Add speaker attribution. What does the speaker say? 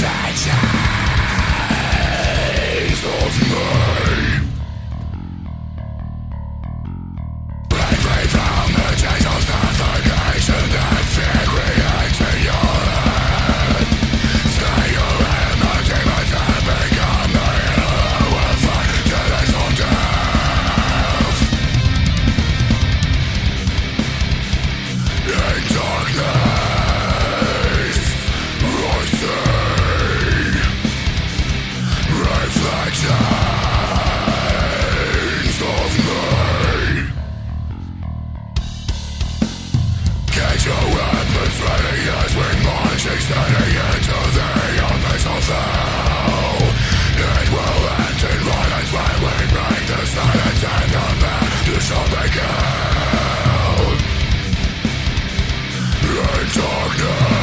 Speaker 1: Face darkness